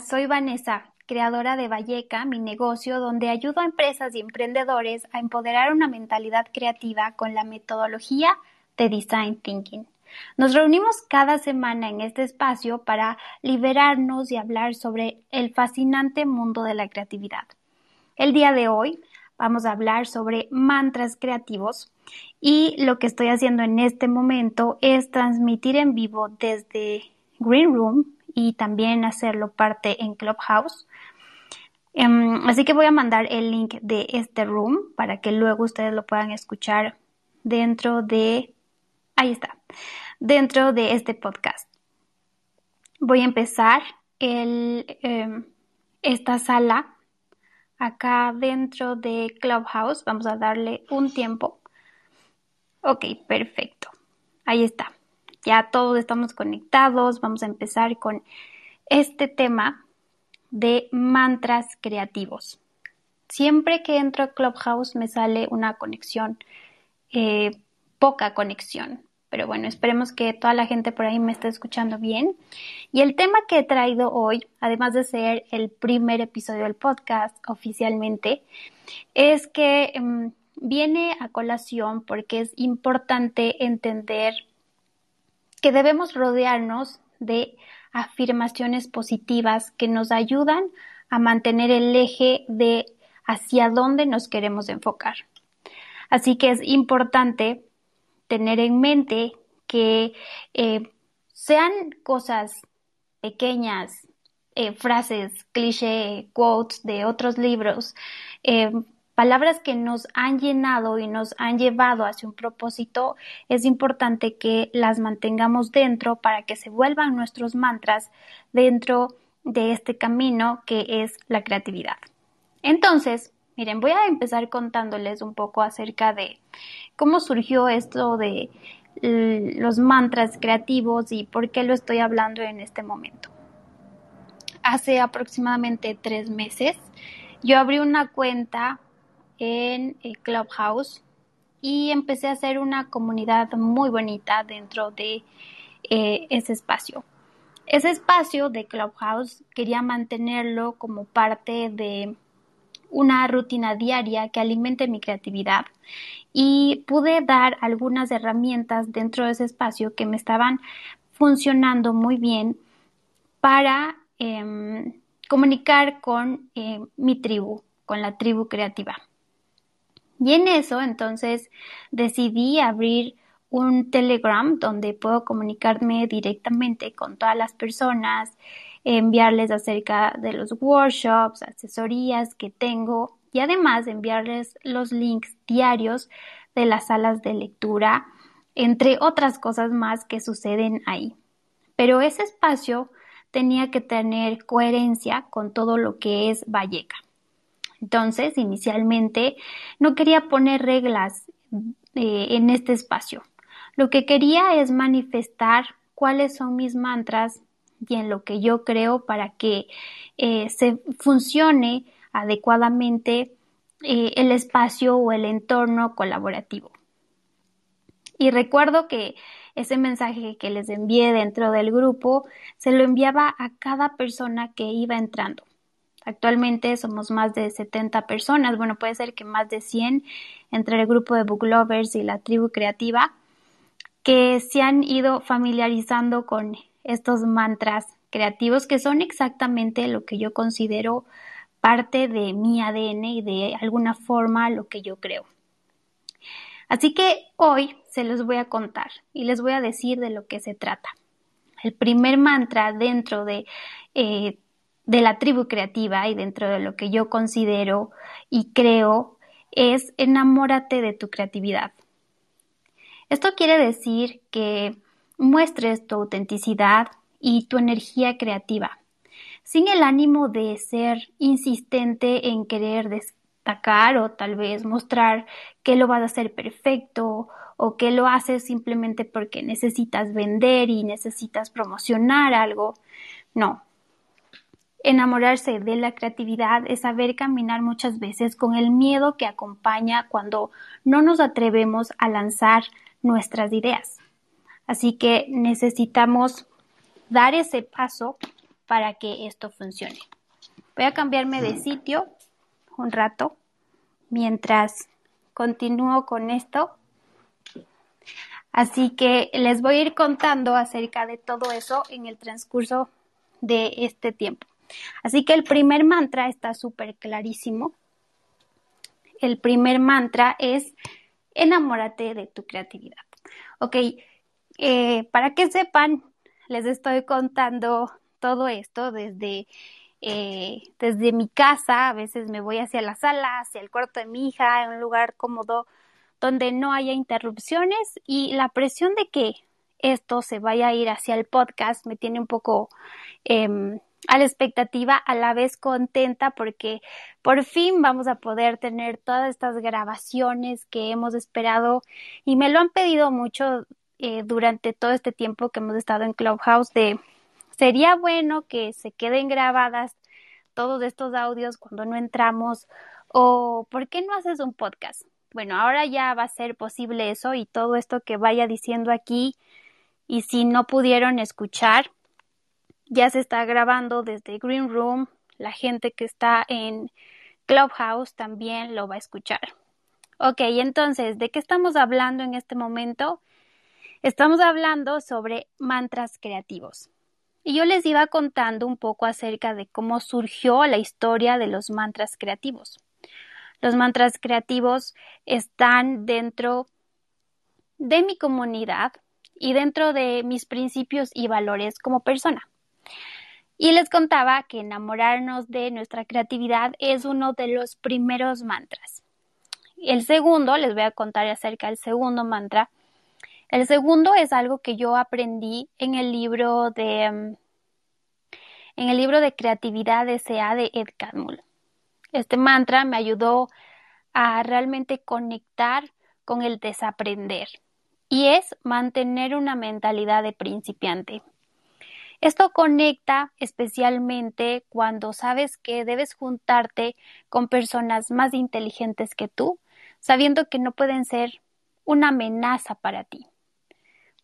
soy Vanessa, creadora de Valleca, mi negocio donde ayudo a empresas y emprendedores a empoderar una mentalidad creativa con la metodología de Design Thinking. Nos reunimos cada semana en este espacio para liberarnos y hablar sobre el fascinante mundo de la creatividad. El día de hoy vamos a hablar sobre mantras creativos y lo que estoy haciendo en este momento es transmitir en vivo desde Green Room y también hacerlo parte en Clubhouse. Em, así que voy a mandar el link de este room para que luego ustedes lo puedan escuchar dentro de, ahí está, dentro de este podcast. Voy a empezar el, em, esta sala acá dentro de Clubhouse. Vamos a darle un tiempo. Ok, perfecto. Ahí está ya todos estamos conectados, vamos a empezar con este tema de mantras creativos. Siempre que entro a Clubhouse me sale una conexión, eh, poca conexión, pero bueno, esperemos que toda la gente por ahí me esté escuchando bien. Y el tema que he traído hoy, además de ser el primer episodio del podcast oficialmente, es que em, viene a colación porque es importante entender que debemos rodearnos de afirmaciones positivas que nos ayudan a mantener el eje de hacia dónde nos queremos enfocar. Así que es importante tener en mente que eh, sean cosas pequeñas, eh, frases, cliché, quotes de otros libros, eh, palabras que nos han llenado y nos han llevado hacia un propósito, es importante que las mantengamos dentro para que se vuelvan nuestros mantras dentro de este camino que es la creatividad. Entonces, miren, voy a empezar contándoles un poco acerca de cómo surgió esto de los mantras creativos y por qué lo estoy hablando en este momento. Hace aproximadamente tres meses yo abrí una cuenta en eh, Clubhouse y empecé a hacer una comunidad muy bonita dentro de eh, ese espacio. Ese espacio de Clubhouse quería mantenerlo como parte de una rutina diaria que alimente mi creatividad y pude dar algunas herramientas dentro de ese espacio que me estaban funcionando muy bien para em, comunicar con eh, mi tribu, con la tribu creativa. Y en eso entonces decidí abrir un Telegram donde puedo comunicarme directamente con todas las personas, enviarles acerca de los workshops, asesorías que tengo y además enviarles los links diarios de las salas de lectura, entre otras cosas más que suceden ahí. Pero ese espacio tenía que tener coherencia con todo lo que es Valleca. Entonces, inicialmente, no quería poner reglas eh, en este espacio. Lo que quería es manifestar cuáles son mis mantras y en lo que yo creo para que eh, se funcione adecuadamente eh, el espacio o el entorno colaborativo. Y recuerdo que ese mensaje que les envié dentro del grupo se lo enviaba a cada persona que iba entrando. Actualmente somos más de 70 personas, bueno, puede ser que más de 100 entre el grupo de book lovers y la tribu creativa que se han ido familiarizando con estos mantras creativos que son exactamente lo que yo considero parte de mi ADN y de alguna forma lo que yo creo. Así que hoy se los voy a contar y les voy a decir de lo que se trata. El primer mantra dentro de eh, de la tribu creativa y dentro de lo que yo considero y creo es enamórate de tu creatividad. Esto quiere decir que muestres tu autenticidad y tu energía creativa, sin el ánimo de ser insistente en querer destacar o tal vez mostrar que lo vas a hacer perfecto o que lo haces simplemente porque necesitas vender y necesitas promocionar algo. No, Enamorarse de la creatividad es saber caminar muchas veces con el miedo que acompaña cuando no nos atrevemos a lanzar nuestras ideas. Así que necesitamos dar ese paso para que esto funcione. Voy a cambiarme de sitio un rato mientras continúo con esto. Así que les voy a ir contando acerca de todo eso en el transcurso de este tiempo. Así que el primer mantra está súper clarísimo. El primer mantra es enamórate de tu creatividad. Ok, eh, para que sepan, les estoy contando todo esto desde, eh, desde mi casa. A veces me voy hacia la sala, hacia el cuarto de mi hija, en un lugar cómodo donde no haya interrupciones y la presión de que esto se vaya a ir hacia el podcast me tiene un poco em, a la expectativa, a la vez contenta porque por fin vamos a poder tener todas estas grabaciones que hemos esperado y me lo han pedido mucho eh, durante todo este tiempo que hemos estado en Clubhouse de sería bueno que se queden grabadas todos estos audios cuando no entramos o ¿por qué no haces un podcast? Bueno, ahora ya va a ser posible eso y todo esto que vaya diciendo aquí y si no pudieron escuchar, ya se está grabando desde Green Room. La gente que está en Clubhouse también lo va a escuchar. Ok, entonces, ¿de qué estamos hablando en este momento? Estamos hablando sobre mantras creativos. Y yo les iba contando un poco acerca de cómo surgió la historia de los mantras creativos. Los mantras creativos están dentro de mi comunidad y dentro de mis principios y valores como persona. Y les contaba que enamorarnos de nuestra creatividad es uno de los primeros mantras. El segundo, les voy a contar acerca del segundo mantra. El segundo es algo que yo aprendí en el libro de mm, en el libro de creatividad S.A. de Ed Catmull. Este mantra me ayudó a realmente conectar con el desaprender y es mantener una mentalidad de principiante. Esto conecta especialmente cuando sabes que debes juntarte con personas más inteligentes que tú, sabiendo que no pueden ser una amenaza para ti.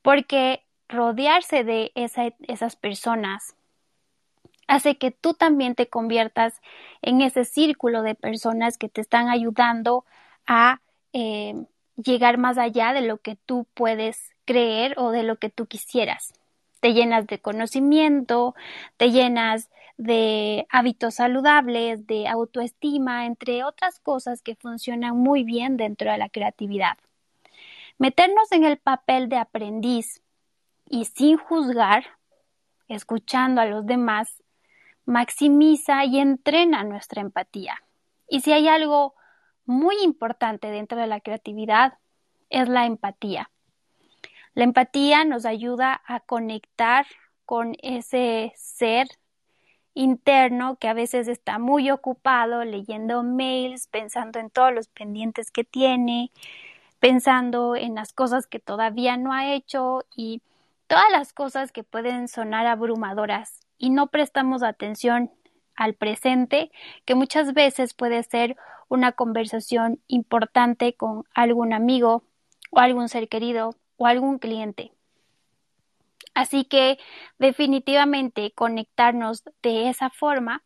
Porque rodearse de esas personas hace que tú también te conviertas en ese círculo de personas que te están ayudando a eh, llegar más allá de lo que tú puedes creer o de lo que tú quisieras te llenas de conocimiento, te llenas de hábitos saludables, de autoestima, entre otras cosas que funcionan muy bien dentro de la creatividad. Meternos en el papel de aprendiz y sin juzgar, escuchando a los demás, maximiza y entrena nuestra empatía. Y si hay algo muy importante dentro de la creatividad, es la empatía. La empatía nos ayuda a conectar con ese ser interno que a veces está muy ocupado leyendo mails, pensando en todos los pendientes que tiene, pensando en las cosas que todavía no ha hecho y todas las cosas que pueden sonar abrumadoras. Y no prestamos atención al presente, que muchas veces puede ser una conversación importante con algún amigo o algún ser querido o algún cliente. Así que definitivamente conectarnos de esa forma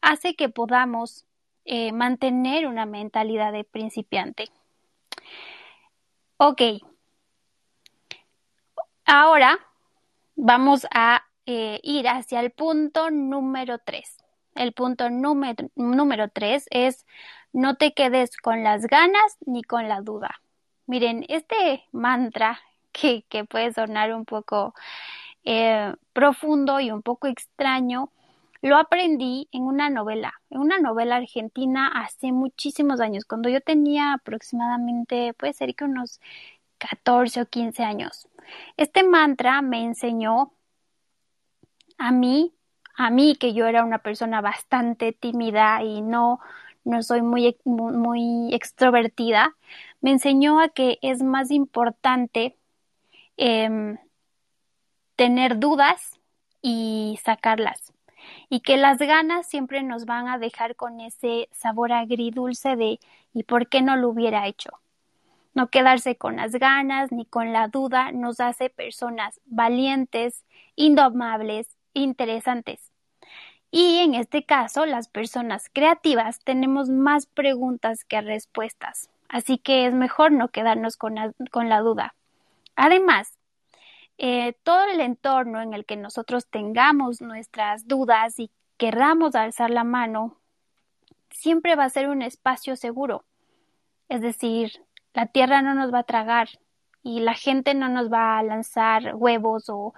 hace que podamos eh, mantener una mentalidad de principiante. Ok. Ahora vamos a eh, ir hacia el punto número 3. El punto número, número 3 es no te quedes con las ganas ni con la duda. Miren, este mantra que, puede sonar un poco eh, profundo y un poco extraño, lo aprendí en una novela, en una novela argentina hace muchísimos años, cuando yo tenía aproximadamente, puede ser que unos 14 o 15 años. Este mantra me enseñó a mí, a mí que yo era una persona bastante tímida y no, no soy muy, muy extrovertida, me enseñó a que es más importante Em, tener dudas y sacarlas. Y que las ganas siempre nos van a dejar con ese sabor agridulce de ¿y por qué no lo hubiera hecho? No quedarse con las ganas ni con la duda nos hace personas valientes, indomables, interesantes. Y en este caso, las personas creativas tenemos más preguntas que respuestas, así que es mejor no quedarnos con la, duda. Además, eh, todo el entorno en el que nosotros tengamos nuestras dudas y querramos alzar la mano, siempre va a ser un espacio seguro. Es decir, la tierra no nos va a tragar y la gente no nos va a lanzar huevos o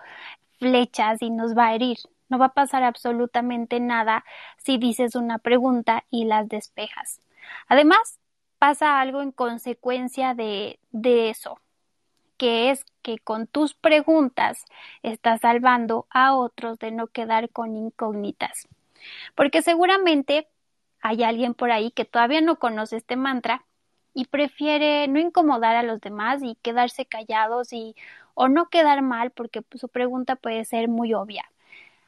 flechas y nos va a herir. No va a pasar absolutamente nada si dices una pregunta y las despejas. Además, pasa algo en consecuencia de, de eso, que es que con tus preguntas estás salvando a otros de no quedar con incógnitas. Porque seguramente hay alguien por ahí que todavía no conoce este mantra y prefiere no incomodar a los demás y quedarse callados y o no quedar mal porque su pregunta puede ser muy obvia.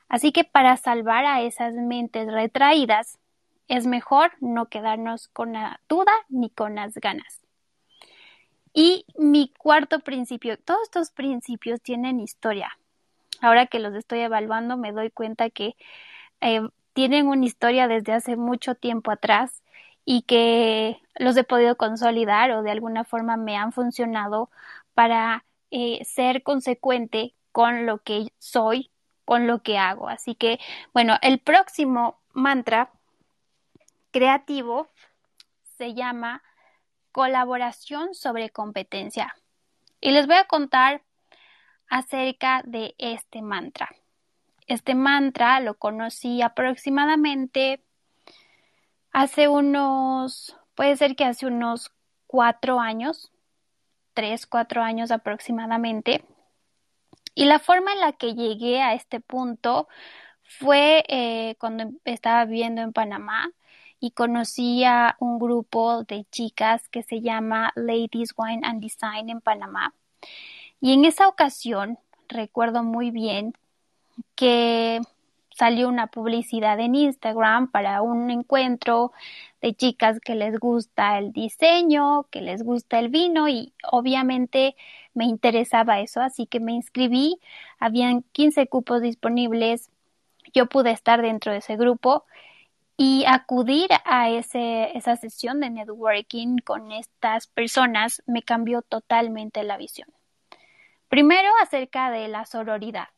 Así que para salvar a esas mentes retraídas, es mejor no quedarnos con la duda ni con las ganas. Y mi cuarto principio, todos estos principios tienen historia. Ahora que los estoy evaluando me doy cuenta que eh, tienen una historia desde hace mucho tiempo atrás y que los he podido consolidar o de alguna forma me han funcionado para eh, ser consecuente con lo que soy con lo que hago. Así que, bueno, el próximo mantra creativo se llama colaboración sobre competencia. Y les voy a contar acerca de este mantra. Este mantra lo conocí aproximadamente hace unos, puede ser que hace unos cuatro años, tres, cuatro años aproximadamente. Y la forma en la que llegué a este punto fue eh, cuando estaba viviendo en Panamá y conocí a un grupo de chicas que se llama Ladies Wine and Design en Panamá. Y en esa ocasión recuerdo muy bien que salió una publicidad en Instagram para un encuentro de chicas que les gusta el diseño, que les gusta el vino y obviamente me interesaba eso, así que me inscribí, habían 15 cupos disponibles, yo pude estar dentro de ese grupo y acudir a ese, esa sesión de networking con estas personas me cambió totalmente la visión. Primero acerca de la sororidad.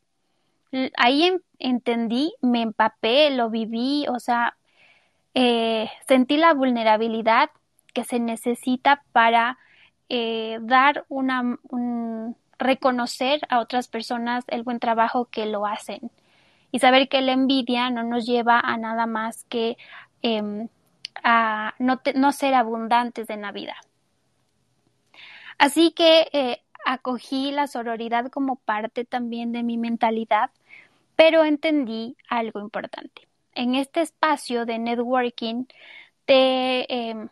Ahí entendí, me empapé, lo viví, o sea, eh, sentí la vulnerabilidad que se necesita para eh, dar una, reconocer a otras personas el buen trabajo que lo hacen y saber que la envidia no nos lleva a nada más que em, a no, ser abundantes en la vida. Así que eh, acogí la sororidad como parte también de mi mentalidad, pero entendí algo importante. En este espacio de networking te em,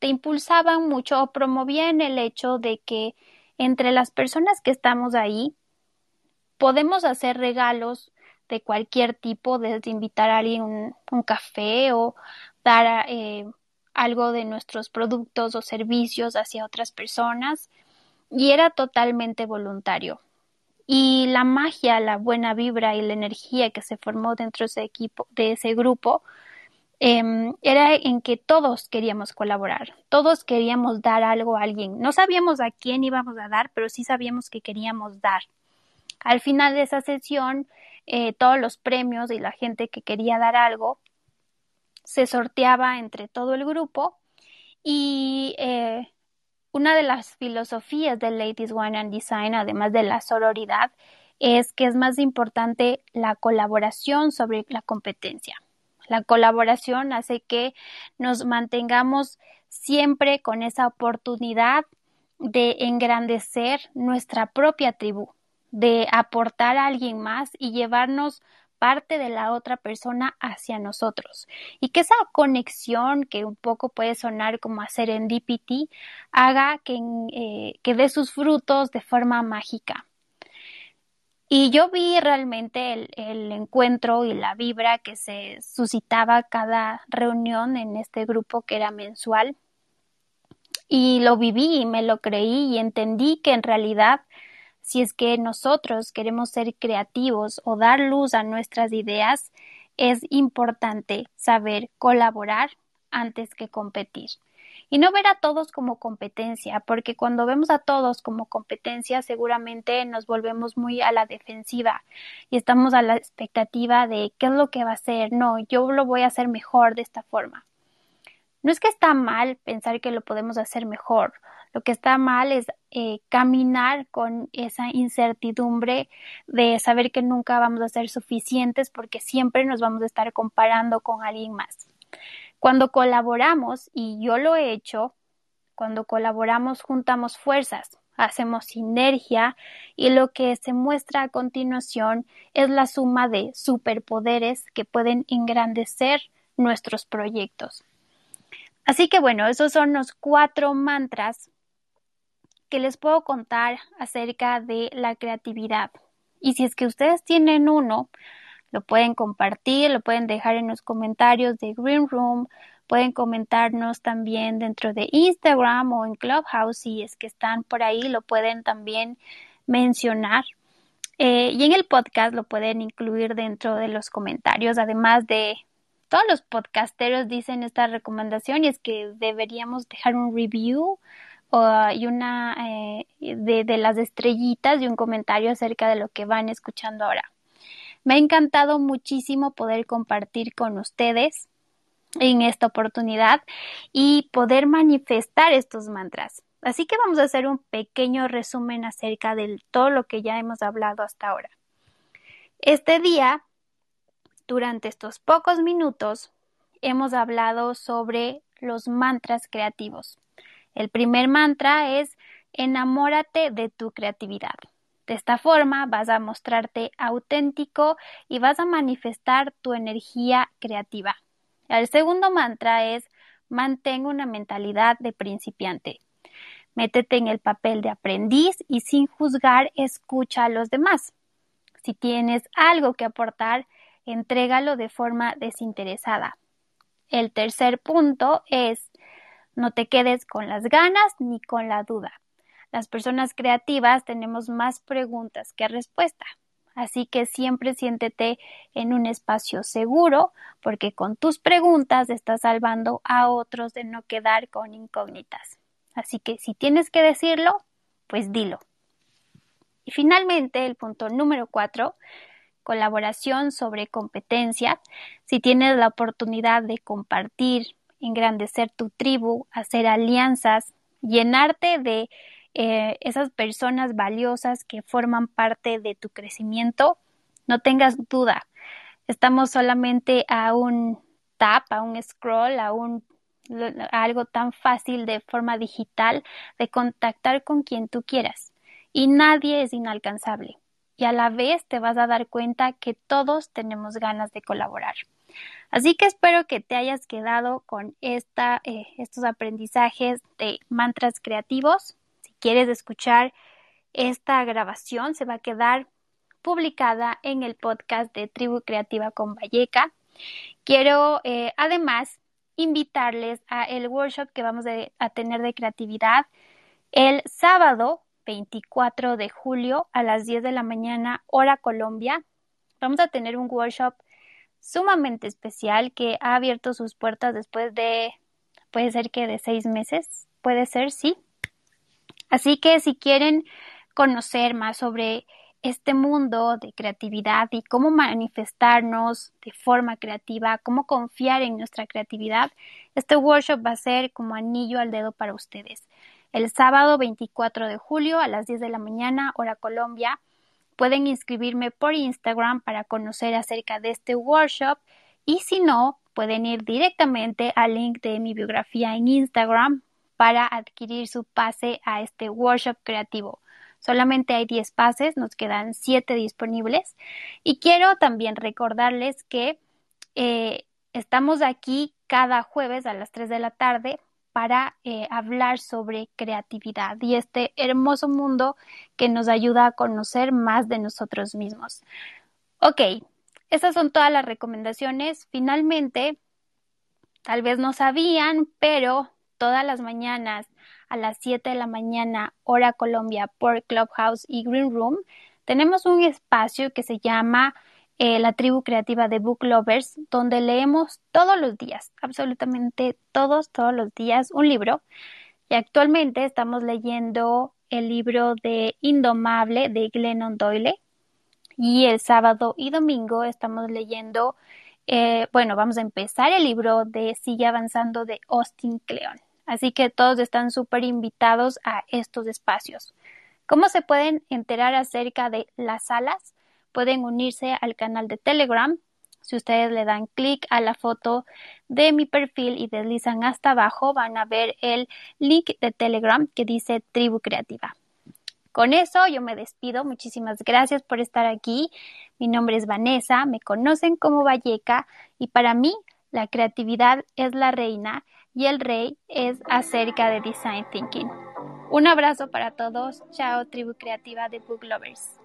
te impulsaban mucho o promovían el hecho de que entre las personas que estamos ahí podemos hacer regalos de cualquier tipo, desde invitar a alguien un, un café o dar eh, algo de nuestros productos o servicios hacia otras personas y era totalmente voluntario. Y la magia, la buena vibra y la energía que se formó dentro de ese equipo, de ese grupo, Em, era en que todos queríamos colaborar, todos queríamos dar algo a alguien. No sabíamos a quién íbamos a dar, pero sí sabíamos que queríamos dar. Al final de esa sesión, eh, todos los premios y la gente que quería dar algo se sorteaba entre todo el grupo y eh, una de las filosofías de Ladies Wine and Design, además de la sororidad, es que es más importante la colaboración sobre la competencia. La colaboración hace que nos mantengamos siempre con esa oportunidad de engrandecer nuestra propia tribu, de aportar a alguien más y llevarnos parte de la otra persona hacia nosotros. Y que esa conexión, que un poco puede sonar como hacer en DPT, haga que, eh, que dé sus frutos de forma mágica. Y yo vi realmente el, el, encuentro y la vibra que se suscitaba cada reunión en este grupo que era mensual. Y lo viví y me lo creí y entendí que en realidad si es que nosotros queremos ser creativos o dar luz a nuestras ideas, es importante saber colaborar antes que competir. Y no ver a todos como competencia, porque cuando vemos a todos como competencia seguramente nos volvemos muy a la defensiva y estamos a la expectativa de qué es lo que va a hacer. No, yo lo voy a hacer mejor de esta forma. No es que está mal pensar que lo podemos hacer mejor, lo que está mal es eh, caminar con esa incertidumbre de saber que nunca vamos a ser suficientes porque siempre nos vamos a estar comparando con alguien más. Cuando colaboramos, y yo lo he hecho, cuando colaboramos juntamos fuerzas, hacemos sinergia y lo que se muestra a continuación es la suma de superpoderes que pueden engrandecer nuestros proyectos. Así que bueno, esos son los cuatro mantras que les puedo contar acerca de la creatividad. Y si es que ustedes tienen uno, lo pueden compartir, lo pueden dejar en los comentarios de Green Room, pueden comentarnos también dentro de Instagram o en Clubhouse, si es que están por ahí, lo pueden también mencionar. Eh, y en el podcast lo pueden incluir dentro de los comentarios, además de todos los podcasteros dicen esta recomendación y es que deberíamos dejar un review y una eh, de, de las estrellitas y un comentario acerca de lo que van escuchando ahora. Me ha encantado muchísimo poder compartir con ustedes en esta oportunidad y poder manifestar estos mantras. Así que vamos a hacer un pequeño resumen acerca de todo lo que ya hemos hablado hasta ahora. Este día, durante estos pocos minutos, hemos hablado sobre los mantras creativos. El primer mantra es enamórate de tu creatividad. De esta forma vas a mostrarte auténtico y vas a manifestar tu energía creativa. El segundo mantra es mantén una mentalidad de principiante. Métete en el papel de aprendiz y sin juzgar escucha a los demás. Si tienes algo que aportar, entrégalo de forma desinteresada. El tercer punto es no te quedes con las ganas ni con la duda. Las personas creativas tenemos más preguntas que respuesta. Así que siempre siéntete en un espacio seguro porque con tus preguntas estás salvando a otros de no quedar con incógnitas. Así que si tienes que decirlo, pues dilo. Y finalmente, el punto número cuatro, colaboración sobre competencia. Si tienes la oportunidad de compartir, engrandecer tu tribu, hacer alianzas, llenarte de eh, esas personas valiosas que forman parte de tu crecimiento, no tengas duda. Estamos solamente a un tap, a un scroll, a un a algo tan fácil de forma digital de contactar con quien tú quieras. Y nadie es inalcanzable. Y a la vez te vas a dar cuenta que todos tenemos ganas de colaborar. Así que espero que te hayas quedado con esta, eh, estos aprendizajes de mantras creativos. Si quieres escuchar esta grabación, se va a quedar publicada en el podcast de Tribu Creativa con Valleca. Quiero eh, además invitarles a el workshop que vamos a tener de creatividad el sábado 24 de julio a las 10 de la mañana, hora Colombia. Vamos a tener un workshop sumamente especial que ha abierto sus puertas después de, puede ser que de seis meses, puede ser, sí. Así que si quieren conocer más sobre este mundo de creatividad y cómo manifestarnos de forma creativa, cómo confiar en nuestra creatividad, este workshop va a ser como anillo al dedo para ustedes. El sábado 24 de julio a las 10 de la mañana, hora Colombia, Pueden inscribirme por Instagram para conocer acerca de este workshop y si no, pueden ir directamente al link de mi biografía en Instagram para adquirir su pase a este workshop creativo. Solamente hay 10 pases, nos quedan 7 disponibles. Y quiero también recordarles que eh, estamos aquí cada jueves a las 3 de la tarde para eh, hablar sobre creatividad y este hermoso mundo que nos ayuda a conocer más de nosotros mismos. Ok, esas son todas las recomendaciones. Finalmente, tal vez no sabían, pero todas las mañanas a las 7 de la mañana, hora Colombia, por Clubhouse y Green Room, tenemos un espacio que se llama eh, la tribu creativa de Book Lovers, donde leemos todos los días, absolutamente todos, todos los días, un libro. Y actualmente estamos leyendo el libro de Indomable de Glennon Doyle. Y el sábado y domingo estamos leyendo, eh, bueno, vamos a empezar el libro de Sigue Avanzando de Austin Kleon. Así que todos están súper invitados a estos espacios. ¿Cómo se pueden enterar acerca de las salas? Pueden unirse al canal de Telegram. Si ustedes le dan clic a la foto de mi perfil y deslizan hasta abajo, van a ver el link de Telegram que dice Tribu Creativa. Con eso yo me despido. Muchísimas gracias por estar aquí. Mi nombre es Vanessa, me conocen como Valleca y para mí la creatividad es la reina y el rey es acerca de design thinking. Un abrazo para todos. Chao, tribu creativa de Book Lovers.